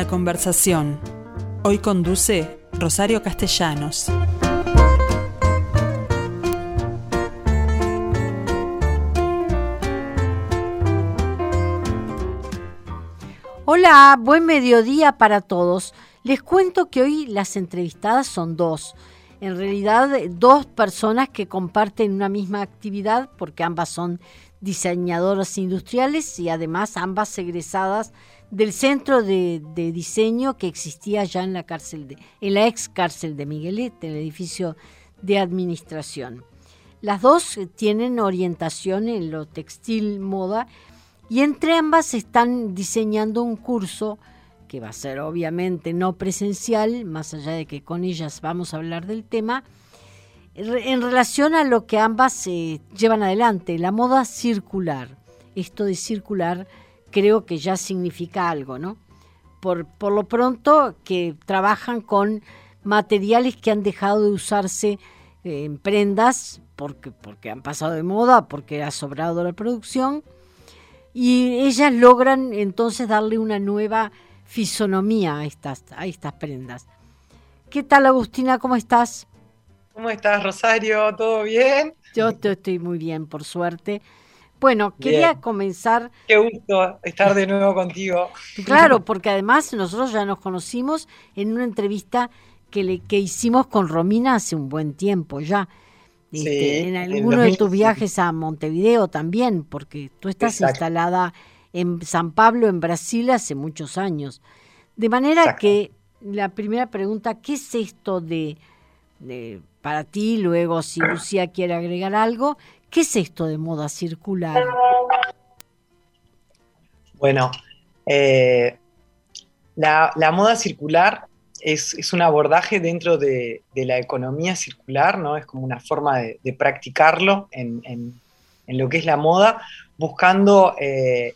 La conversación. Hoy conduce Rosario Castellanos. Hola, buen mediodía para todos. Les cuento que hoy las entrevistadas son dos. En realidad, dos personas que comparten una misma actividad porque ambas son diseñadoras industriales y además ambas egresadas del centro de, diseño que existía ya en la cárcel de, en la ex cárcel de Miguelet, el edificio de administración. Las dos tienen orientación en lo textil moda y entre ambas están diseñando un curso que va a ser obviamente no presencial, más allá de que con ellas vamos a hablar del tema, en relación a lo que ambas eh, llevan adelante, la moda circular. Esto de circular creo que ya significa algo, ¿no? Por, por lo pronto que trabajan con materiales que han dejado de usarse eh, en prendas porque, porque han pasado de moda, porque ha sobrado la producción, y ellas logran entonces darle una nueva fisonomía a estas, a estas prendas. ¿Qué tal Agustina? ¿Cómo estás? ¿Cómo estás, Rosario? ¿Todo bien? Yo estoy muy bien, por suerte. Bueno, quería comenzar. Qué gusto estar de nuevo contigo. Claro, porque además nosotros ya nos conocimos en una entrevista que, le, que hicimos con Romina hace un buen tiempo ya. Este, en alguno de tus viajes a Montevideo también, porque tú estás instalada en San Pablo, en Brasil, hace muchos años. De manera que la primera pregunta, ¿qué es esto de para ti, luego si Lucía quiere agregar algo, ¿qué es esto de moda circular? Bueno, eh, la, moda circular es, un abordaje dentro de, la economía circular, ¿no? Es como una forma de, practicarlo en, lo que es la moda, buscando eh,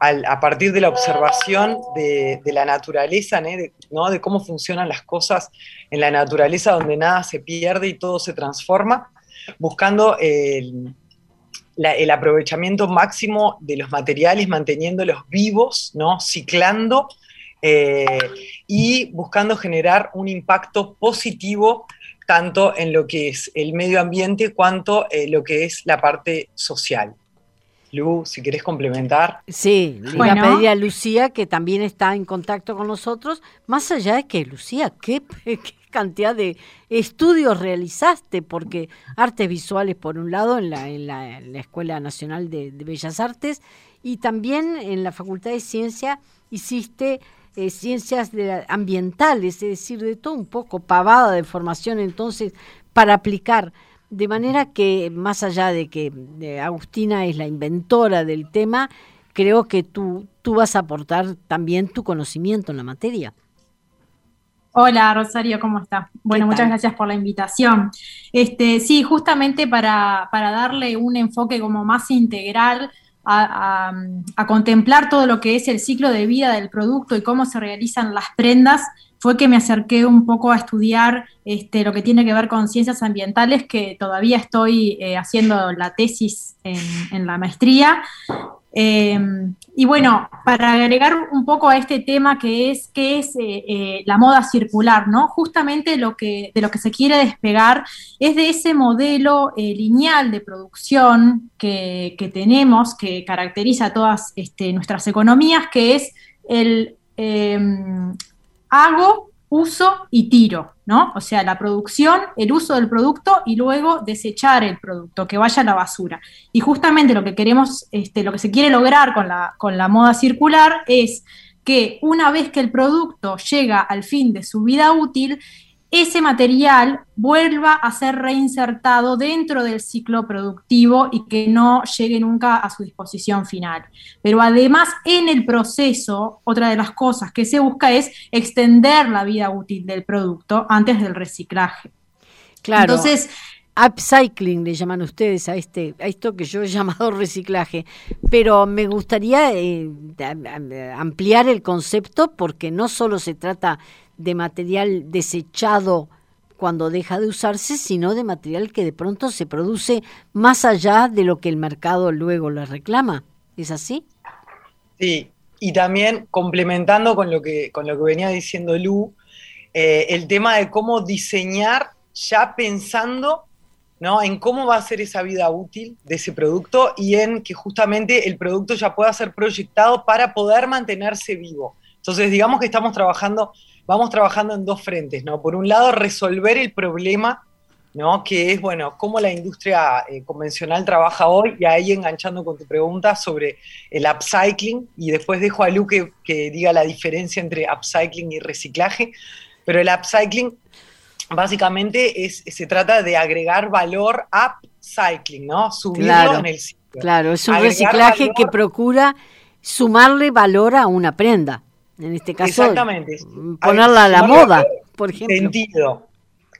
a partir de la observación de, la naturaleza, ¿no? de cómo funcionan las cosas en la naturaleza, donde nada se pierde y todo se transforma, buscando el, aprovechamiento máximo de los materiales, manteniéndolos vivos, ¿no? ciclando eh, y buscando generar un impacto positivo tanto en lo que es el medio ambiente cuanto en lo que es la parte social. Lu, si querés complementar. Sí, le voy a pedir a Lucía, que también está en contacto con nosotros, más allá de que, Lucía, ¿qué, cantidad de estudios realizaste? Porque artes visuales, por un lado, en la, en la, Escuela Nacional de, Bellas Artes, y también en la Facultad de Ciencia hiciste eh, ciencias ambientales, es decir, de todo un poco, pavada de formación entonces para aplicar de manera que, más allá de que Agustina es la inventora del tema, creo que tú, tú vas a aportar también tu conocimiento en la materia. Hola Rosario, ¿cómo está? Bueno, muchas gracias por la invitación. Este, sí, justamente para, para darle un enfoque como más integral a, a, contemplar todo lo que es el ciclo de vida del producto y cómo se realizan las prendas, fue que me acerqué un poco a estudiar este, lo que tiene que ver con ciencias ambientales, que todavía estoy eh, haciendo la tesis en, la maestría. Em, y bueno, para agregar un poco a este tema que es, que es eh, eh, la moda circular, ¿no? Justamente lo que, de lo que se quiere despegar es de ese modelo lineal de producción que, tenemos, que caracteriza todas este, nuestras economías, que es el em, hago, uso y tiro, O sea, la producción, el uso del producto y luego desechar el producto, que vaya a la basura. Y justamente lo que queremos, este, lo que se quiere lograr con la, con la moda circular es que una vez que el producto llega al fin de su vida útil, ese material vuelva a ser reinsertado dentro del ciclo productivo y que no llegue nunca a su disposición final. Pero además en el proceso, otra de las cosas que se busca es extender la vida útil del producto antes del reciclaje. Claro. Entonces, upcycling le llaman ustedes a este a esto que yo he llamado reciclaje pero me gustaría eh, ampliar el concepto porque no solo se trata de material desechado cuando deja de usarse, sino de material que de pronto se produce más allá de lo que el mercado luego le reclama. ¿Es así? Sí, y también complementando con lo que, con lo que venía diciendo Lu, eh, el tema de cómo diseñar ya pensando ¿no? en cómo va a ser esa vida útil de ese producto y en que justamente el producto ya pueda ser proyectado para poder mantenerse vivo. Entonces, digamos que estamos trabajando, vamos trabajando en dos frentes, ¿no? Por un lado, resolver el problema ¿no? que es, bueno, cómo la industria eh, convencional trabaja hoy, y ahí enganchando con tu pregunta sobre el upcycling, y después dejo a Lu que, diga la diferencia entre upcycling y reciclaje, pero el upcycling básicamente es, se trata de agregar valor upcycling, ¿no? Subirlo en el ciclo. Claro, es un reciclaje que procura sumarle valor a una prenda. En este caso, Exactamente. ponerla a la moda, por ejemplo. Sentido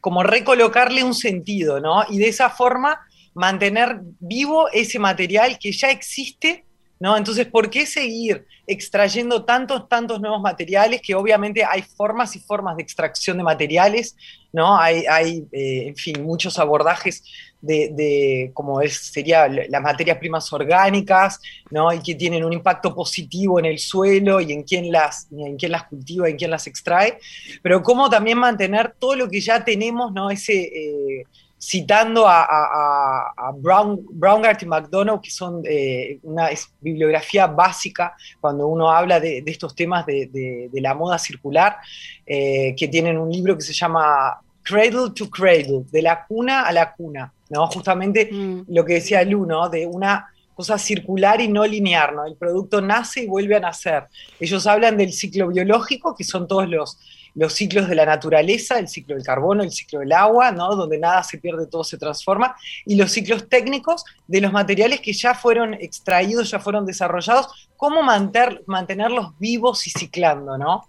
como recolocarle un sentido, ¿no? Y de esa forma mantener vivo ese material que ya existe, ¿no? Entonces, ¿por qué seguir extrayendo tantos, tantos nuevos materiales? Que obviamente hay formas y formas de extracción de materiales, ¿no? Hay, hay eh, en fin, muchos abordajes de, como es, sería las materias primas orgánicas, ¿no? Y que tienen un impacto positivo en el suelo y en quién las, en quién las cultiva, en quién las extrae, pero cómo también mantener todo lo que ya tenemos, ¿no? Ese, eh, citando a, a, Brown, Brown y McDonough, que son eh, una bibliografía básica cuando uno habla de, estos temas de, la moda circular, eh, que tienen un libro que se llama Cradle to Cradle, de la cuna a la cuna, ¿no? Justamente mm. lo que decía Lu, ¿no? De una cosa circular y no lineal, ¿no? El producto nace y vuelve a nacer. Ellos hablan del ciclo biológico, que son todos los, los ciclos de la naturaleza, el ciclo del carbono, el ciclo del agua, ¿no? Donde nada se pierde, todo se transforma, y los ciclos técnicos de los materiales que ya fueron extraídos, ya fueron desarrollados, cómo mantener, mantenerlos vivos y ciclando, ¿no?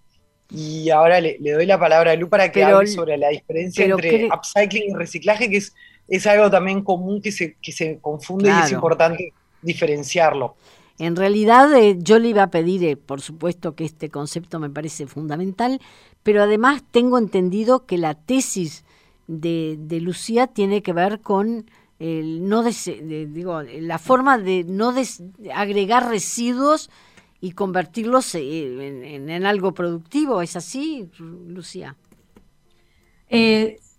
Y ahora le, doy la palabra a Lu para que hable sobre la diferencia entre upcycling y reciclaje, que es, es algo también común que se, que se confunde y es importante diferenciarlo. En realidad eh, yo le iba a pedir, eh, por supuesto que este concepto me parece fundamental, pero además tengo entendido que la tesis de, Lucía tiene que ver con no digo, la forma de no agregar residuos y convertirlos eh, en, algo productivo. ¿Es así, Lucía?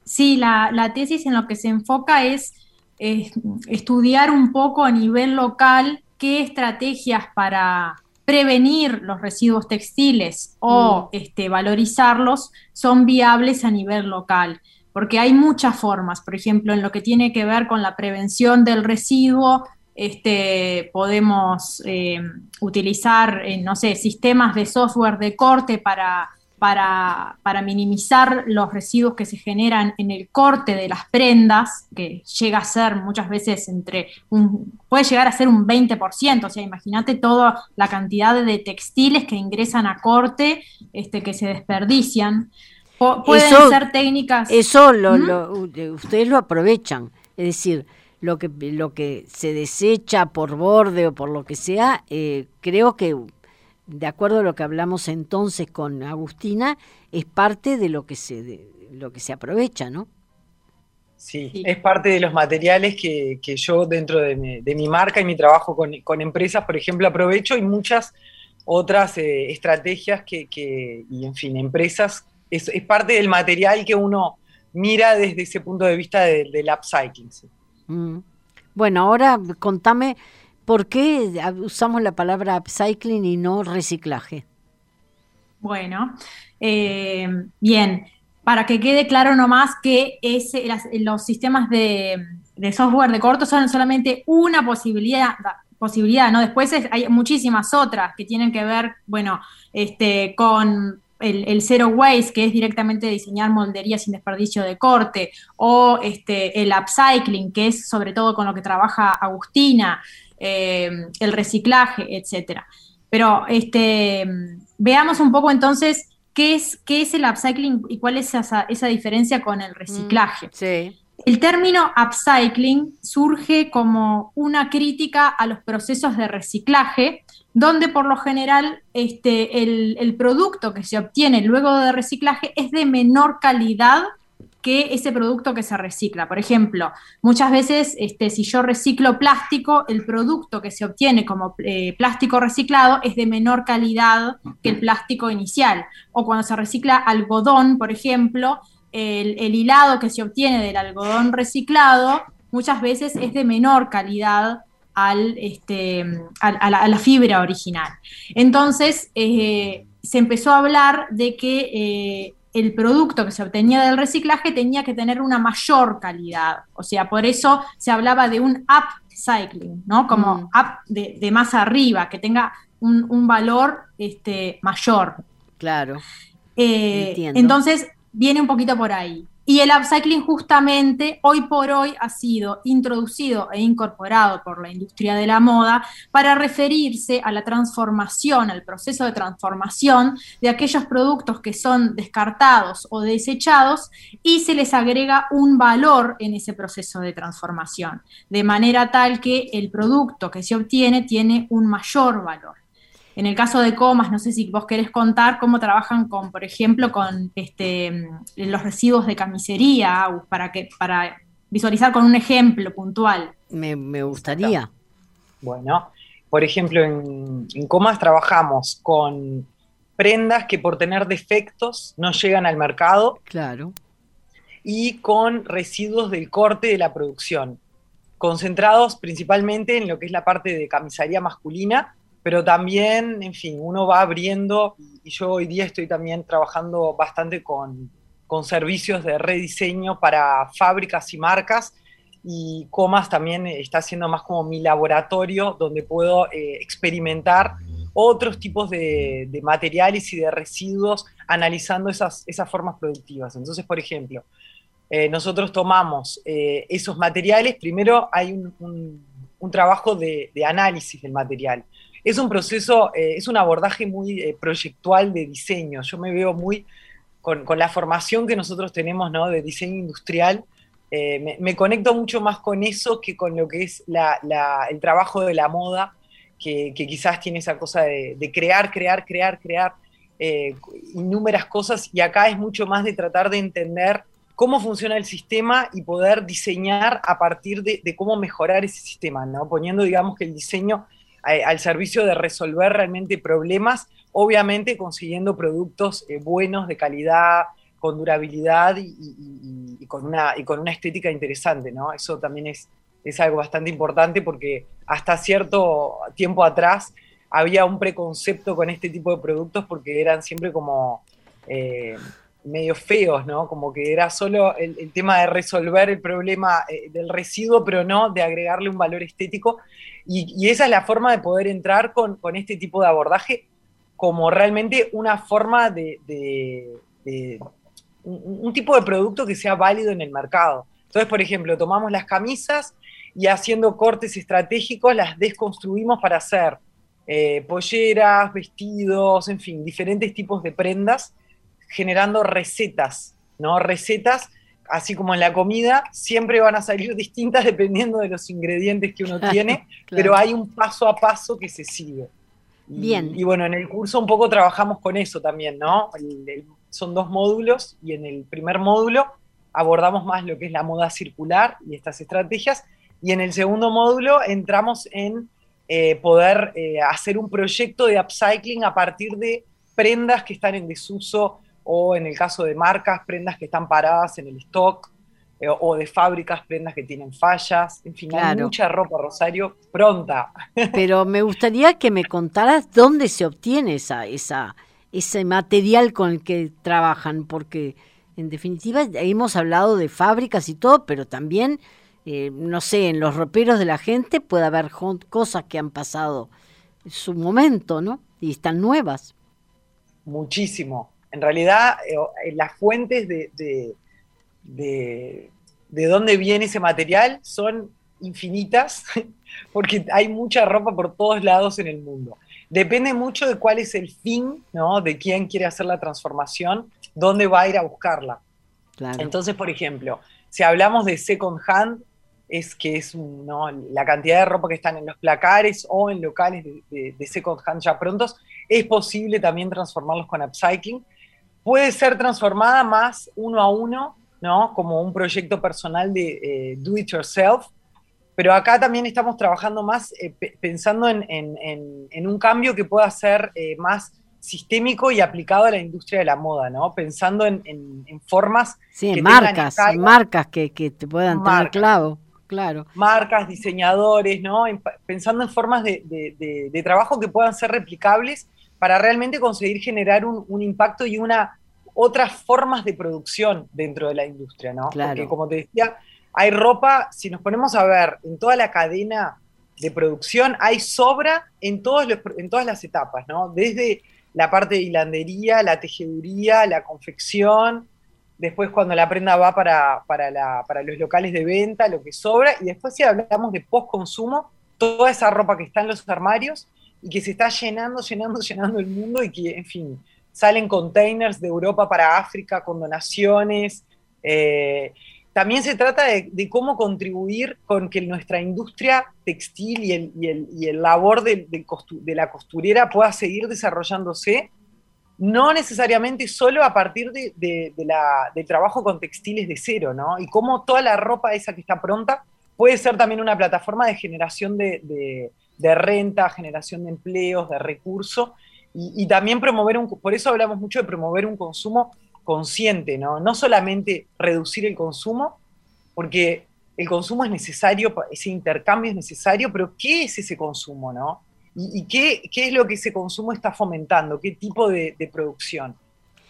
Sí, la, tesis en lo que se enfoca es estudiar un poco a nivel local qué estrategias para prevenir los residuos textiles o mm. este, valorizarlos son viables a nivel local porque hay muchas formas, por ejemplo, en lo que tiene que ver con la prevención del residuo, este, podemos eh, utilizar, eh, no sé, sistemas de software de corte para, para, para, minimizar los residuos que se generan en el corte de las prendas, que llega a ser muchas veces entre un, puede llegar a ser un 20%, o sea, imagínate toda la cantidad de textiles que ingresan a corte, este, que se desperdician. pueden ser técnicas. Eso lo, ustedes lo aprovechan, es decir, lo que, lo que se desecha por borde o por lo que sea, eh, creo que de acuerdo a lo que hablamos entonces con Agustina, es parte de lo que se, lo que se aprovecha, ¿no? Sí, es parte de los materiales que, yo dentro de mi, marca y mi trabajo con, empresas, por ejemplo, aprovecho y muchas otras eh, estrategias que, y en fin, empresas, es, parte del material que uno mira desde ese punto de vista del upcycling. Mm. Bueno, ahora contame por qué usamos la palabra upcycling y no reciclaje. Bueno, eh, bien, para que quede claro nomás que los sistemas de, software de corto son solamente una posibilidad, posibilidad, ¿no? Después hay muchísimas otras que tienen que ver, bueno, este, con el, Zero Waste, que es directamente diseñar molderías sin desperdicio de corte, o este, el upcycling, que es sobre todo con lo que trabaja Agustina, eh, el reciclaje, etcétera. Pero este, veamos un poco entonces qué es, qué es el upcycling y cuál es esa, diferencia con el reciclaje. Mm, el término upcycling surge como una crítica a los procesos de reciclaje donde por lo general este, el, producto que se obtiene luego de reciclaje es de menor calidad que ese producto que se recicla. Por ejemplo, muchas veces este, si yo reciclo plástico, el producto que se obtiene como eh, plástico reciclado es de menor calidad que el plástico inicial. O cuando se recicla algodón, por ejemplo, el, hilado que se obtiene del algodón reciclado muchas veces es de menor calidad al, este, a, la, fibra original. Entonces, eh, se empezó a hablar de que eh, el producto que se obtenía del reciclaje tenía que tener una mayor calidad. O sea, por eso se hablaba de un upcycling, ¿no? Como mm. up de, más arriba, que tenga un, valor este, mayor. Claro. Eh, entonces, viene un poquito por ahí. Y el upcycling justamente hoy por hoy ha sido introducido e incorporado por la industria de la moda para referirse a la transformación, al proceso de transformación de aquellos productos que son descartados o desechados y se les agrega un valor en ese proceso de transformación, de manera tal que el producto que se obtiene tiene un mayor valor. En el caso de comas, no sé si vos querés contar cómo trabajan con, por ejemplo, con este, los residuos de camisería, para, que, para visualizar con un ejemplo puntual. Me, gustaría. Bueno, por ejemplo, en, en, comas trabajamos con prendas que por tener defectos no llegan al mercado. Claro. Y con residuos del corte de la producción, concentrados principalmente en lo que es la parte de camisería masculina pero también, en fin, uno va abriendo, y yo hoy día estoy también trabajando bastante con, con servicios de rediseño para fábricas y marcas, y Comas también está siendo más como mi laboratorio donde puedo eh, experimentar otros tipos de, materiales y de residuos analizando esas, esas formas productivas. Entonces, por ejemplo, eh, nosotros tomamos eh, esos materiales, primero hay un, un, trabajo de, de, análisis del material es un proceso, eh, es un abordaje muy eh, proyectual de diseño. Yo me veo muy con, la formación que nosotros tenemos ¿no? de diseño industrial. Eh, me, conecto mucho más con eso que con lo que es el trabajo de la moda, que, quizás tiene esa cosa de, crear, crear, crear, crear innúmeras cosas. Y acá es mucho más de tratar de entender cómo funciona el sistema y poder diseñar a partir de, de cómo mejorar ese sistema, ¿no? poniendo, digamos, que el diseño al servicio de resolver realmente problemas, obviamente consiguiendo productos eh, buenos, de calidad, con durabilidad y, con una, y con una estética interesante, ¿no? Eso también es, es algo bastante importante porque hasta cierto tiempo atrás había un preconcepto con este tipo de productos porque eran siempre como eh, medio feos, ¿no? Como que era solo el, tema de resolver el problema eh, del residuo, pero no de agregarle un valor estético. Y, esa es la forma de poder entrar con, este tipo de abordaje como realmente una forma de, un, tipo de producto que sea válido en el mercado. Entonces, por ejemplo, tomamos las camisas y haciendo cortes estratégicos las desconstruimos para hacer eh, polleras, vestidos, en fin, diferentes tipos de prendas, generando recetas, ¿no? Recetas así como en la comida, siempre van a salir distintas dependiendo de los ingredientes que uno tiene, pero hay un paso a paso que se sigue. Bien. Y bueno, en el curso un poco trabajamos con eso también, ¿no? son dos módulos y en el primer módulo abordamos más lo que es la moda circular y estas estrategias, y en el segundo módulo entramos en eh, poder eh, hacer un proyecto de upcycling a partir de prendas que están en desuso o en el caso de marcas, prendas que están paradas en el stock, eh, o de fábricas, prendas que tienen fallas, en fin, hay mucha ropa, Rosario, pronta. Pero me gustaría que me contaras dónde se obtiene esa, esa, ese material con el que trabajan, porque en definitiva hemos hablado de fábricas y todo, pero también, eh, no sé, en los roperos de la gente puede haber cosas que han pasado en su momento, ¿no? Y están nuevas. Muchísimo, en realidad eh, eh, las fuentes de, de, dónde viene ese material son infinitas, porque hay mucha ropa por todos lados en el mundo. Depende mucho de cuál es el fin, ¿no? De quién quiere hacer la transformación, dónde va a ir a buscarla. Entonces, por ejemplo, si hablamos de second hand, es que es la cantidad de ropa que están en los placares o en locales de, de second hand ya prontos, es posible también transformarlos con upcycling, puede ser transformada más uno a uno ¿no? Como un proyecto personal de eh, do it yourself, pero acá también estamos trabajando más eh, pensando en, un cambio que pueda ser eh, más sistémico y aplicado a la industria de la moda, ¿no? Pensando en, formas... Sí, en marcas, marcas que, te puedan tener clavo, claro. Marcas, diseñadores, ¿no? pensando en formas de, trabajo que puedan ser replicables para realmente conseguir generar un, impacto y una otras formas de producción dentro de la industria, ¿no? Claro. Porque como te decía, hay ropa, si nos ponemos a ver en toda la cadena de producción, hay sobra en, todos en todas las etapas, ¿no? Desde la parte de hilandería, la tejeduría, la confección, después cuando la prenda va para, para, los locales de venta, lo que sobra, y después si hablamos de post-consumo, toda esa ropa que está en los armarios y que se está llenando, llenando, llenando el mundo y que, en fin, salen containers de Europa para África con donaciones. Eh, también se trata de, cómo contribuir con que nuestra industria textil y el, labor de, la costurera pueda seguir desarrollándose, no necesariamente solo a partir de, del trabajo con textiles de cero, ¿no? Y cómo toda la ropa esa que está pronta puede ser también una plataforma de generación de, renta, generación de empleos, de recursos, y, y también promover un, por eso hablamos mucho de promover un consumo consciente, ¿no? No solamente reducir el consumo, porque el consumo es necesario, ese intercambio es necesario, pero ¿qué es ese consumo, no? ¿Y, qué, es lo que ese consumo está fomentando? ¿Qué tipo de, producción?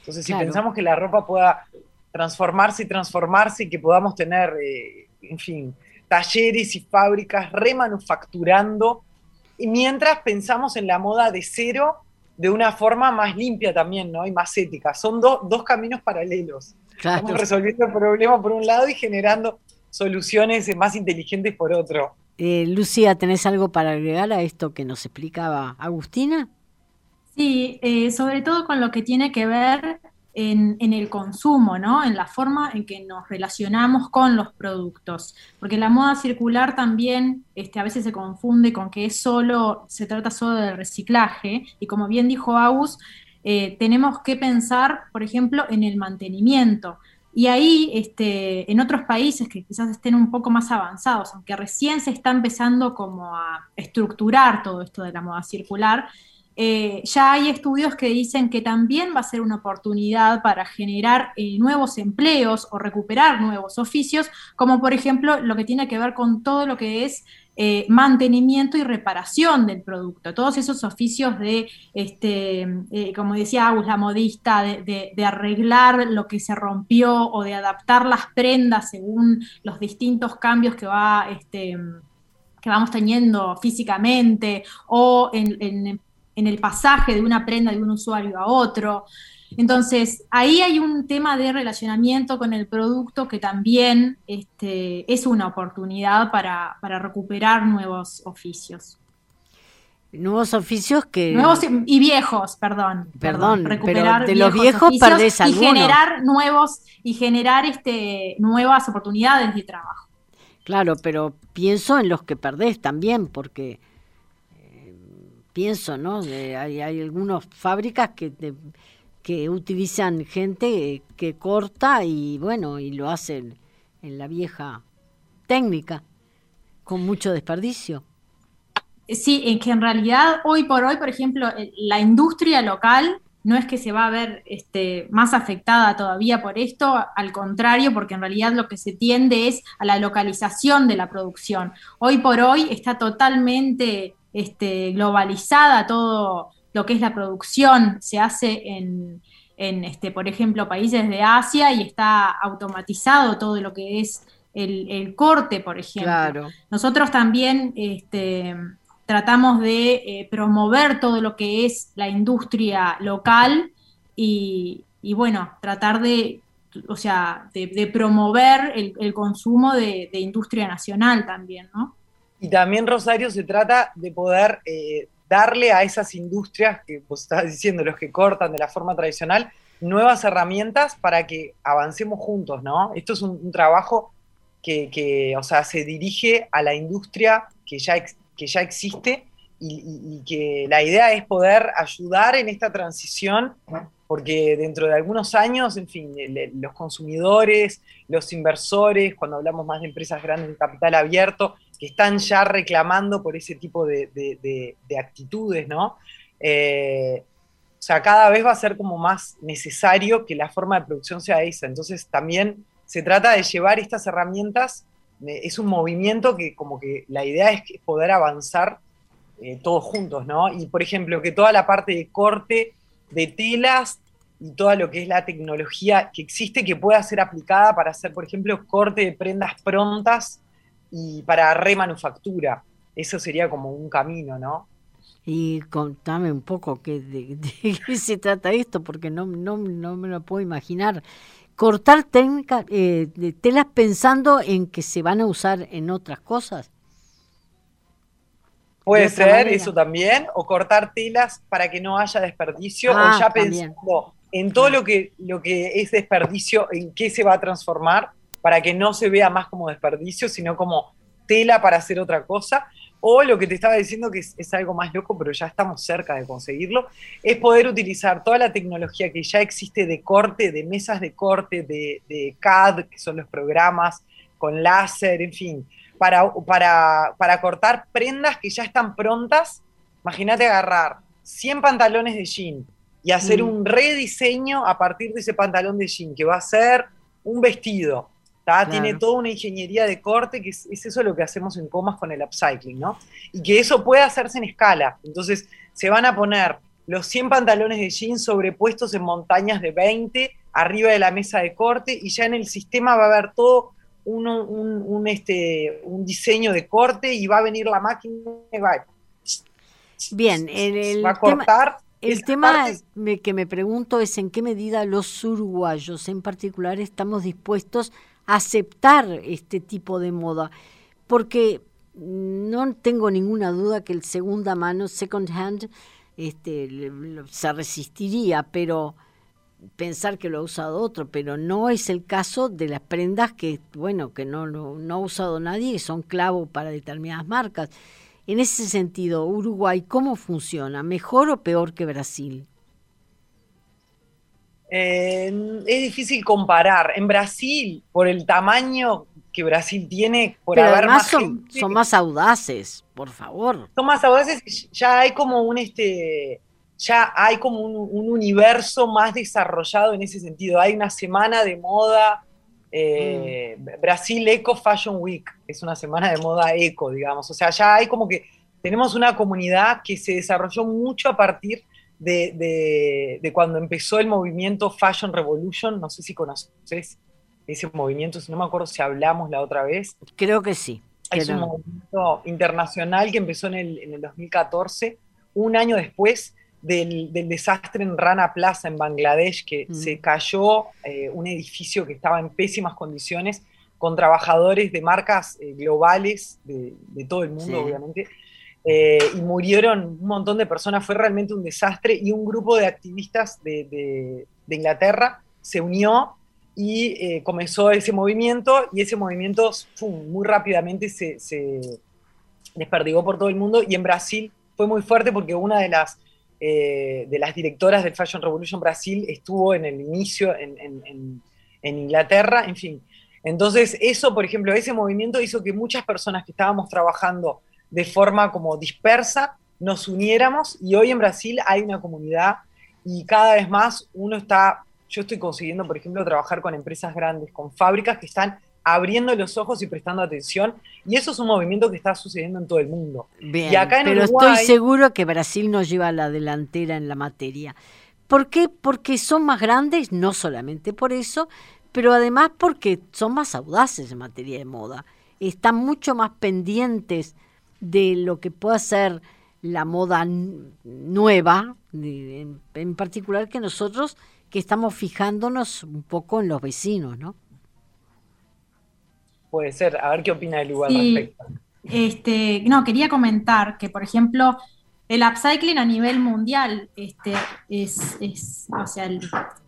Entonces, si pensamos que la ropa pueda transformarse y transformarse y que podamos tener, eh, en fin, talleres y fábricas remanufacturando, y mientras pensamos en la moda de cero, de una forma más limpia también, ¿no? Y más ética. Son dos caminos paralelos. Estamos resolviendo el problema por un lado y generando soluciones más inteligentes por otro. Eh, Lucía, ¿tenés algo para agregar a esto que nos explicaba Agustina? Sí, eh, sobre todo con lo que tiene que ver en, el consumo, ¿no? En la forma en que nos relacionamos con los productos. Porque la moda circular también este, a veces se confunde con que es solo, se trata solo del reciclaje, y como bien dijo Agus, eh, tenemos que pensar, por ejemplo, en el mantenimiento. Y ahí, este, en otros países que quizás estén un poco más avanzados, aunque recién se está empezando como a estructurar todo esto de la moda circular, eh, ya hay estudios que dicen que también va a ser una oportunidad para generar eh, nuevos empleos o recuperar nuevos oficios, como por ejemplo lo que tiene que ver con todo lo que es eh, mantenimiento y reparación del producto, todos esos oficios de, este, como decía Agus, la modista, de, arreglar lo que se rompió o de adaptar las prendas según los distintos cambios que va... Este, que vamos teniendo físicamente o en, en en el pasaje de una prenda de un usuario a otro. Entonces, ahí hay un tema de relacionamiento con el producto que también este, es una oportunidad para, recuperar nuevos oficios. Nuevos oficios que... Nuevos y viejos, perdón. Perdón, recuperar de los viejos perdés Y generar nuevos, y generar este, nuevas oportunidades de trabajo. Claro, pero pienso en los que perdés también, porque pienso, ¿no? hay, hay algunas fábricas que, que utilizan gente que corta y bueno, y lo hacen en la vieja técnica, con mucho desperdicio. Sí, en que en realidad hoy por hoy, por ejemplo, la industria local no es que se va a ver este, más afectada todavía por esto, al contrario, porque en realidad lo que se tiende es a la localización de la producción. Hoy por hoy está totalmente este, globalizada todo lo que es la producción, se hace en, este, por ejemplo, países de Asia y está automatizado todo lo que es el, corte, por ejemplo. Nosotros también este, tratamos de eh, promover todo lo que es la industria local y, bueno, tratar de, o sea, de, promover el, consumo de, de industria nacional también, ¿no? Y también, Rosario, se trata de poder eh, darle a esas industrias que vos estás diciendo, los que cortan de la forma tradicional, nuevas herramientas para que avancemos juntos, ¿no? Esto es un, trabajo que, o sea, se dirige a la industria que ya, que ya existe y, que la idea es poder ayudar en esta transición porque dentro de algunos años, en fin, los consumidores, los inversores, cuando hablamos más de empresas grandes de capital abierto, que están ya reclamando por ese tipo de, actitudes, ¿no? Eh, o sea, cada vez va a ser como más necesario que la forma de producción sea esa. Entonces también se trata de llevar estas herramientas, eh, es un movimiento que como que la idea es poder avanzar eh, todos juntos, ¿no? Y por ejemplo, que toda la parte de corte de telas y toda lo que es la tecnología que existe que pueda ser aplicada para hacer, por ejemplo, corte de prendas prontas y para remanufactura. Eso sería como un camino, ¿no? Y contame un poco qué, de, qué se trata esto, porque no, no, no me lo puedo imaginar. Cortar técnica, eh, telas pensando en que se van a usar en otras cosas. Puede ser eso también, o cortar telas para que no haya desperdicio, o ah, ya pensando en todo lo que, lo que es desperdicio, en qué se va a transformar, para que no se vea más como desperdicio, sino como tela para hacer otra cosa. O lo que te estaba diciendo, que es, algo más loco, pero ya estamos cerca de conseguirlo, es poder utilizar toda la tecnología que ya existe de corte, de mesas de corte, de, de CAD, que son los programas, con láser, en fin, para, para, para cortar prendas que ya están prontas. Imagínate agarrar 100 pantalones de jean, y hacer mm. un rediseño a partir de ese pantalón de jean, que va a ser un vestido. Tiene toda una ingeniería de corte, que es, eso lo que hacemos en comas con el upcycling, ¿no? Y que eso puede hacerse en escala. Entonces, se van a poner los 100 pantalones de jean sobrepuestos en montañas de 20 arriba de la mesa de corte y ya en el sistema va a haber todo un, este, un diseño de corte y va a venir la máquina y va, Bien, el, va a cortar el tema que me pregunto es en qué medida los uruguayos en particular estamos dispuestos aceptar este tipo de moda, porque no tengo ninguna duda que el segunda mano, second hand, este, se resistiría, pero pensar que lo ha usado otro, pero no es el caso de las prendas que, bueno, que no, no, no ha usado nadie son clavo para determinadas marcas. En ese sentido, Uruguay, ¿cómo funciona? ¿Mejor o peor que Brasil? Eh, es difícil comparar. En Brasil, por el tamaño que Brasil tiene, por Pero haber más son, son más audaces, por favor. Son más audaces, ya hay como un este ya hay como un, universo más desarrollado en ese sentido. Hay una semana de moda eh, Brasil Eco Fashion Week, es una semana de moda eco, digamos. O sea, ya hay como que tenemos una comunidad que se desarrolló mucho a partir de, cuando empezó el movimiento Fashion Revolution. No sé si conoces ese movimiento, no me acuerdo si hablamos la otra vez. Creo que sí. Es un movimiento internacional que empezó en el, en el 2014, un año después del, desastre en Rana Plaza, en Bangladesh, que mm. se cayó eh, un edificio que estaba en pésimas condiciones, con trabajadores de marcas eh, globales de, todo el mundo, obviamente, eh, y murieron un montón de personas, fue realmente un desastre, y un grupo de activistas de, Inglaterra se unió y comenzó ese movimiento, y ese movimiento muy rápidamente se, se desperdigó por todo el mundo, y en Brasil fue muy fuerte porque una de las eh, de las directoras del Fashion Revolution Brasil estuvo en el inicio en, Inglaterra, en fin. Entonces, eso, por ejemplo, ese movimiento hizo que muchas personas que estábamos trabajando de forma como dispersa nos uniéramos y hoy en Brasil hay una comunidad y cada vez más uno está, yo estoy consiguiendo, por ejemplo, trabajar con empresas grandes, con fábricas que están abriendo los ojos y prestando atención. Y eso es un movimiento que está sucediendo en todo el mundo. y acá en pero estoy seguro que Brasil nos lleva la delantera en la materia. ¿Por qué? Porque son más grandes, no solamente por eso, pero además porque son más audaces en materia de moda. Están mucho más pendientes de lo que pueda ser la moda nueva, en particular que nosotros que estamos fijándonos un poco en los vecinos, ¿no? puede ser. A ver qué opina el lugar respecto. Este, no, quería comentar que, por ejemplo, el upcycling a nivel mundial este, es, es o sea,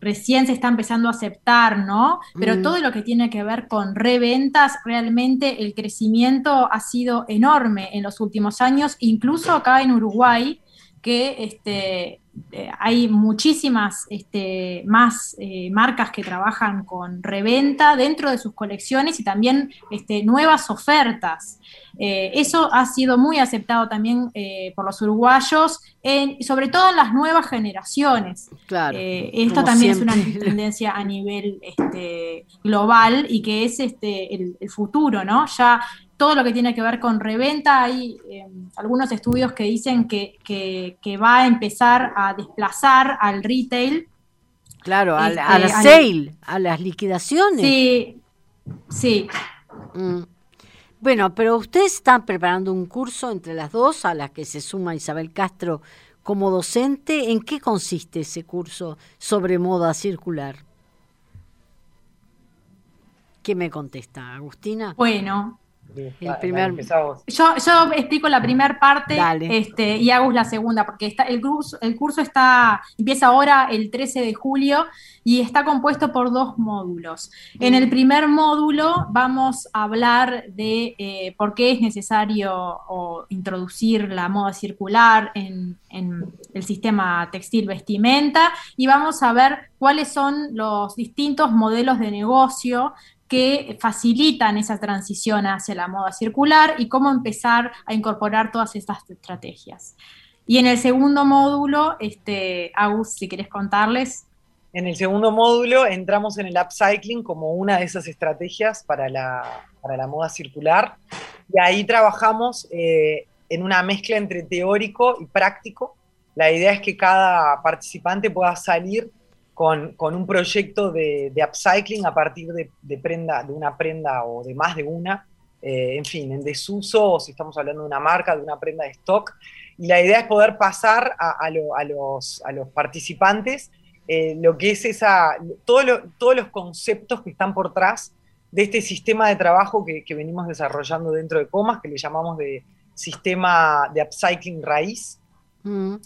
recién se está empezando a aceptar, ¿no? Pero mm. todo lo que tiene que ver con reventas, realmente el crecimiento ha sido enorme en los últimos años, incluso acá en Uruguay, que este, eh, hay muchísimas este, más eh, marcas que trabajan con reventa dentro de sus colecciones y también este, nuevas ofertas. Eh, eso ha sido muy aceptado también por los uruguayos, sobre todo en las nuevas generaciones. Claro, esto también es una tendencia a nivel este, global y que es este, el, el futuro, ¿no? Ya todo lo que tiene que ver con reventa. Hay eh, algunos estudios que dicen que, va a empezar a desplazar al retail. Claro, a, la este, sale, a las liquidaciones. Sí, sí. Mm. Bueno, pero ustedes están preparando un curso entre las dos, a las que se suma Isabel Castro como docente. ¿En qué consiste ese curso sobre moda circular? ¿Qué me contesta, Agustina? Bueno, el primer... yo, yo explico la primera parte este, y hago la segunda, porque está, el, curso, el curso está, empieza ahora el 13 de julio y está compuesto por dos módulos. En el primer módulo vamos a hablar de eh, por qué es necesario introducir la moda circular en, en el sistema textil vestimenta y vamos a ver cuáles son los distintos modelos de negocio que facilitan esa transición hacia la moda circular y cómo empezar a incorporar todas estas estrategias. Y en el segundo módulo, este, Agus, si quieres contarles. En el segundo módulo entramos en el upcycling como una de esas estrategias para la, para la moda circular. Y ahí trabajamos eh, en una mezcla entre teórico y práctico. La idea es que cada participante pueda salir con, un proyecto de, upcycling a partir de, prenda, de una prenda o de más de una, eh, en fin, en desuso, o si estamos hablando de una marca, de una prenda de stock. Y la idea es poder pasar a, los, a los, participantes eh, lo que es esa, todos los conceptos que están por detrás de este sistema de trabajo que, venimos desarrollando dentro de Comas, que le llamamos de sistema de upcycling raíz. Mm.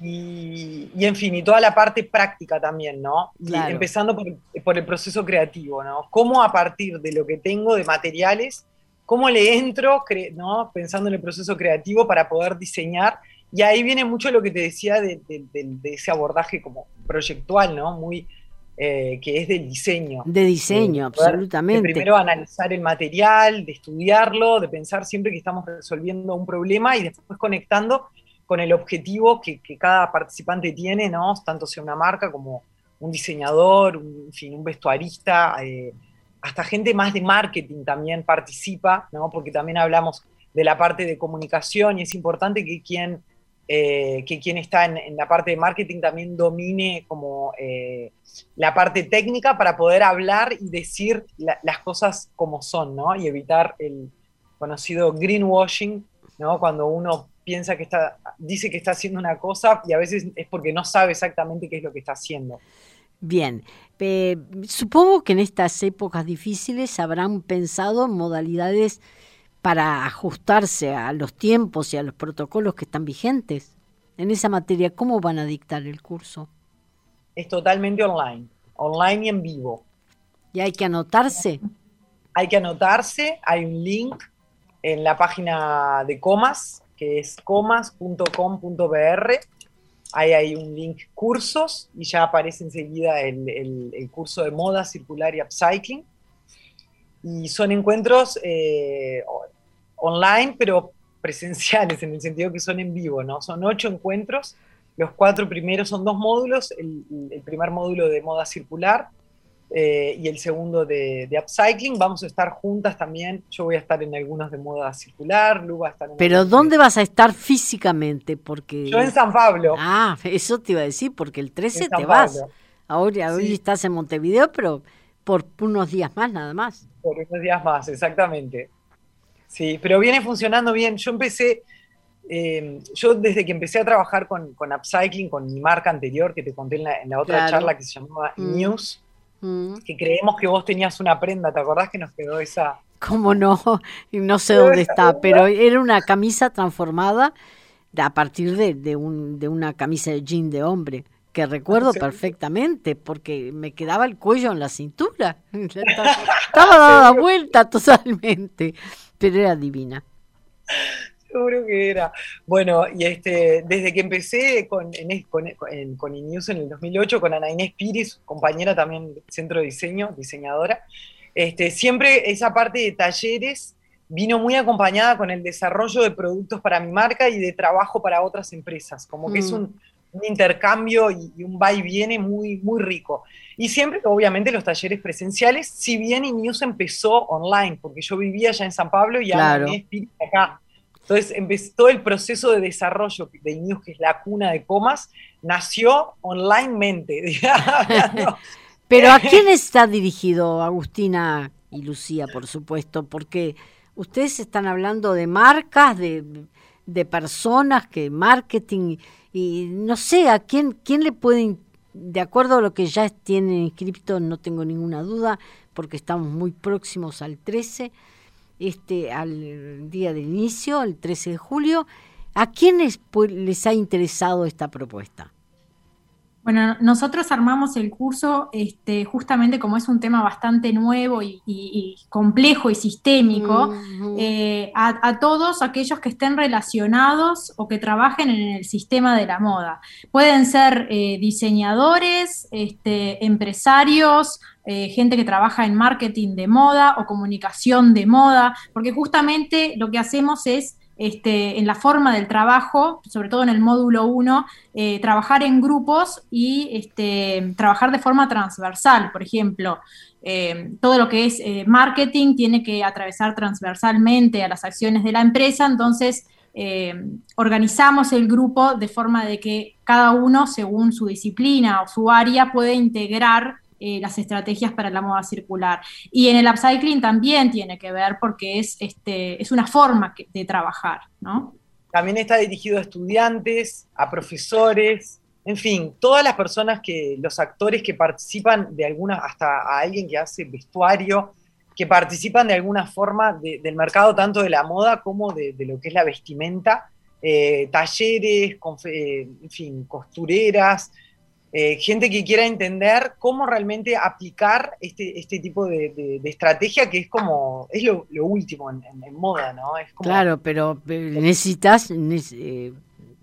Y, en fin, y toda la parte práctica también, ¿no? empezando por, el proceso creativo, ¿no? Cómo a partir de lo que tengo de materiales, cómo le entro, ¿no? Pensando en el proceso creativo para poder diseñar. Y ahí viene mucho lo que te decía de, ese abordaje como proyectual, ¿no? Muy, eh, que es del diseño. De diseño, absolutamente. primero analizar el material, de estudiarlo, de pensar siempre que estamos resolviendo un problema y después conectando con el objetivo que, cada participante tiene, ¿no? Tanto sea una marca como un diseñador, un, un vestuarista, eh, hasta gente más de marketing también participa, ¿no? Porque también hablamos de la parte de comunicación y es importante que quien, eh, que quien está en, la parte de marketing también domine como eh, la parte técnica para poder hablar y decir las cosas como son, ¿no? Y evitar el conocido greenwashing, ¿no? Cuando uno piensa que está, dice que está haciendo una cosa y a veces es porque no sabe exactamente qué es lo que está haciendo. Bien, supongo que en estas épocas difíciles habrán pensado en modalidades para ajustarse a los tiempos y a los protocolos que están vigentes. En esa materia, ¿cómo van a dictar el curso? Es totalmente online, online y en vivo. ¿Y hay que anotarse? Hay que anotarse, hay un link en la página de Comas, que es comas.com.br. Ahí hay un link cursos y ya aparece enseguida el, curso de moda circular y upcycling. Y son encuentros eh, online, pero presenciales, en el sentido que son en vivo, ¿no? Son ocho encuentros. Los cuatro primeros son dos módulos. el primer módulo de moda circular, eh, y el segundo de, upcycling. Vamos a estar juntas también. Yo voy a estar en algunos de moda circular, Lu va a estar en Pero ¿dónde vas a estar físicamente? Porque Yo en San Pablo. Ah, eso te iba a decir, porque el 13 te vas. Ahora hoy estás en Montevideo, pero por unos días más nada más. Por unos días más, exactamente. Sí, pero viene funcionando bien. Yo empecé, eh, yo desde que empecé a trabajar con, con, upcycling, con mi marca anterior, que te conté en la, otra charla que se llamaba mm. News, Mm. que creemos que vos tenías una prenda, ¿te acordás que nos quedó esa? ¿Cómo no? No sé dónde está, pero era una camisa transformada a partir de, un, de una camisa de jean de hombre, que recuerdo perfectamente, porque me quedaba el cuello en la cintura. Estaba dada vuelta totalmente, pero era divina. Seguro que era. Bueno, y este, desde que empecé con, en, con, en, con Inews en el 2008, con Ana Inés Piris, compañera también del Centro de Diseño, diseñadora, este, siempre esa parte de talleres vino muy acompañada con el desarrollo de productos para mi marca y de trabajo para otras empresas, como que es mm. un, intercambio y, un va y viene muy, muy rico. Y siempre, obviamente, los talleres presenciales, si bien Inews empezó online, porque yo vivía ya en San Pablo y claro. acá. Entonces, empezó el proceso de desarrollo de Inews, que es la cuna de comas, nació onlinemente. Pero ¿a quién está dirigido Agustina y Lucía, por supuesto? Porque ustedes están hablando de marcas, de, de personas, que marketing, y no sé, ¿a quién, quién le puede, de acuerdo a lo que ya tienen inscrito, no tengo ninguna duda, porque estamos muy próximos al 13, este, al día del inicio, el 13 de julio, ¿a quiénes les ha interesado esta propuesta? Bueno, nosotros armamos el curso este, justamente como es un tema bastante nuevo y, complejo y sistémico, eh, a, todos aquellos que estén relacionados o que trabajen en el sistema de la moda. Pueden ser eh, diseñadores, este, empresarios, eh, gente que trabaja en marketing de moda o comunicación de moda, porque justamente lo que hacemos es este, en la forma del trabajo, sobre todo en el módulo 1, eh, trabajar en grupos y este, trabajar de forma transversal. Por ejemplo, eh, todo lo que es eh, marketing tiene que atravesar transversalmente a las acciones de la empresa, entonces organizamos el grupo de forma de que cada uno, según su disciplina o su área, puede integrar eh, las estrategias para la moda circular. Y en el upcycling también tiene que ver porque es, este, es una forma de trabajar, ¿no? También está dirigido a estudiantes, a profesores, en fin, todas las personas que, los actores que participan de alguna, hasta a alguien que hace vestuario, que participan de alguna forma del mercado tanto de la moda como de, lo que es la vestimenta, eh, talleres, eh, en fin, costureras, eh, gente que quiera entender cómo realmente aplicar este, este tipo de, estrategia que es como, es lo, último en, moda, ¿no? claro, pero eh, necesitas eh,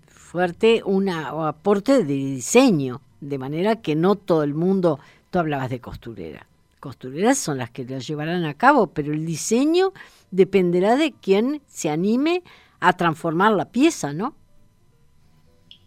fuerte un aporte de diseño, de manera que no todo el mundo, tú hablabas de costurera, costureras son las que lo llevarán a cabo, pero el diseño dependerá de quién se anime a transformar la pieza, ¿no?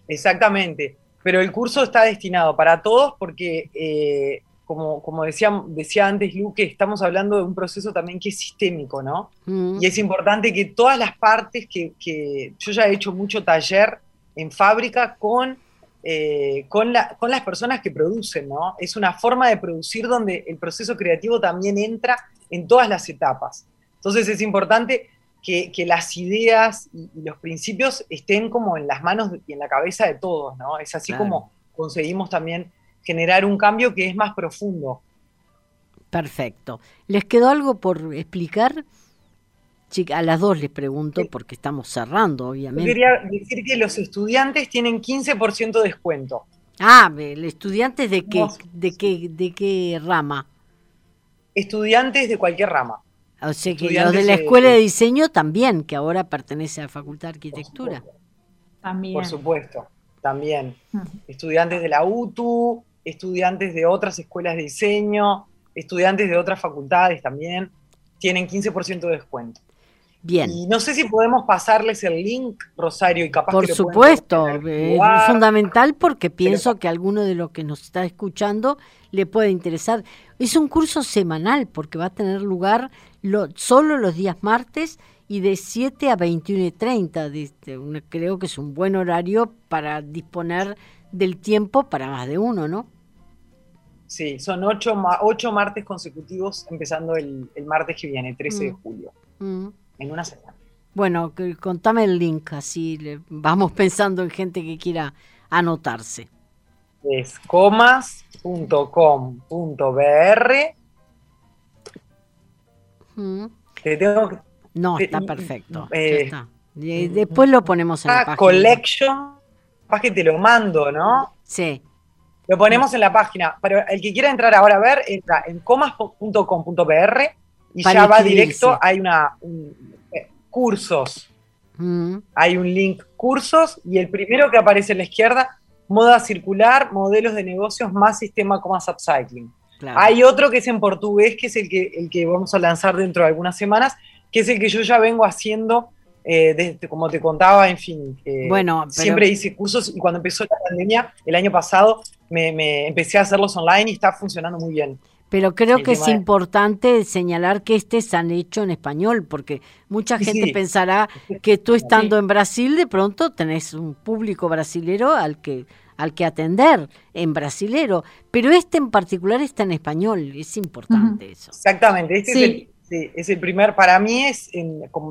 Exactamente pero el curso está destinado para todos porque, eh, como, como decía, decía antes Luque, estamos hablando de un proceso también que es sistémico, ¿no? Mm. Y es importante que todas las partes que, yo ya he hecho mucho taller en fábrica con, eh, con, con las personas que producen, ¿no? Es una forma de producir donde el proceso creativo también entra en todas las etapas. Entonces es importante que, las ideas y, los principios estén como en las manos y en la cabeza de todos, ¿no? Es así como conseguimos también generar un cambio que es más profundo. Perfecto. ¿Les quedó algo por explicar? a las dos les pregunto porque estamos cerrando, obviamente. Yo quería decir que los estudiantes tienen 15% de descuento. Ah, ¿estudiantes de qué, de qué, de qué rama? Estudiantes de cualquier rama. O sea que los de la Escuela de Diseño también, que ahora pertenece a la Facultad de Arquitectura. También. Por supuesto, también. Estudiantes de la UTU, estudiantes de otras escuelas de diseño, estudiantes de otras facultades también, tienen 15% de descuento. Bien. Y no sé si podemos pasarles el link, Rosario, y capaz Por supuesto, es fundamental porque pienso que alguno de los que nos está escuchando le puede interesar. Es un curso semanal porque va a tener lugar solo los días martes y de 7 a 21 y 30. Este, creo que es un buen horario para disponer del tiempo para más de uno, ¿no? Sí, son ocho, ocho martes consecutivos, empezando el, martes que viene, 13 de mm. julio, mm. en una semana. Bueno, contame el link, así vamos pensando en gente que quiera anotarse. Es comas.com.br no, está perfecto. Eh, después lo ponemos en la página. Collection, capaz que te lo mando, ¿no? Sí. Lo ponemos en la página. Pero el que quiera entrar ahora a ver, entra en comas.com.br y ya va directo. Hay una eh, cursos. Mm. Hay un link cursos y el primero que aparece en la izquierda, moda circular, modelos de negocios más sistema más upcycling. Hay otro que es en portugués, que es el que, el que vamos a lanzar dentro de algunas semanas, que es el que yo ya vengo haciendo, eh, como te contaba, en fin. bueno, siempre hice cursos y cuando empezó la pandemia, el año pasado, me, empecé a hacerlos online y está funcionando muy bien. Pero creo que es importante señalar que este se han hecho en español, porque mucha gente pensará que tú estando en Brasil de pronto tenés un público brasilero al que al que atender en brasilero, pero este en particular está en español, es importante eso. Exactamente, este es, el, es, el, primer, para mí es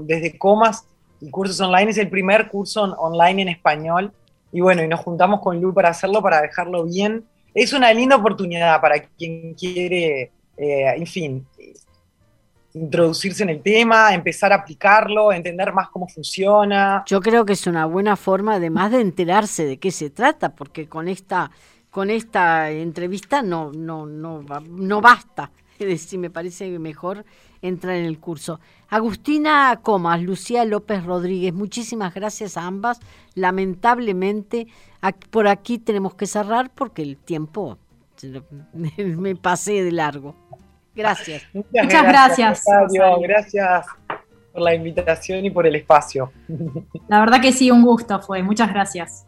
desde comas y cursos online, es el primer curso online en español, y bueno, y nos juntamos con Lu para hacerlo, para dejarlo bien. Es una linda oportunidad para quien quiere, eh, en fin, introducirse en el tema, empezar a aplicarlo, entender más cómo funciona. Yo creo que es una buena forma, además de enterarse de qué se trata, porque con esta, con esta entrevista no, no, no, no basta. Es decir, me parece mejor entrar en el curso. Agustina Comas, Lucía López Rodríguez, muchísimas gracias a ambas. Lamentablemente, por aquí tenemos que cerrar porque el tiempo me pasé de largo. Gracias. Muchas, gracias. Gracias, por la invitación y por el espacio. La verdad que sí, un gusto fue. Muchas gracias.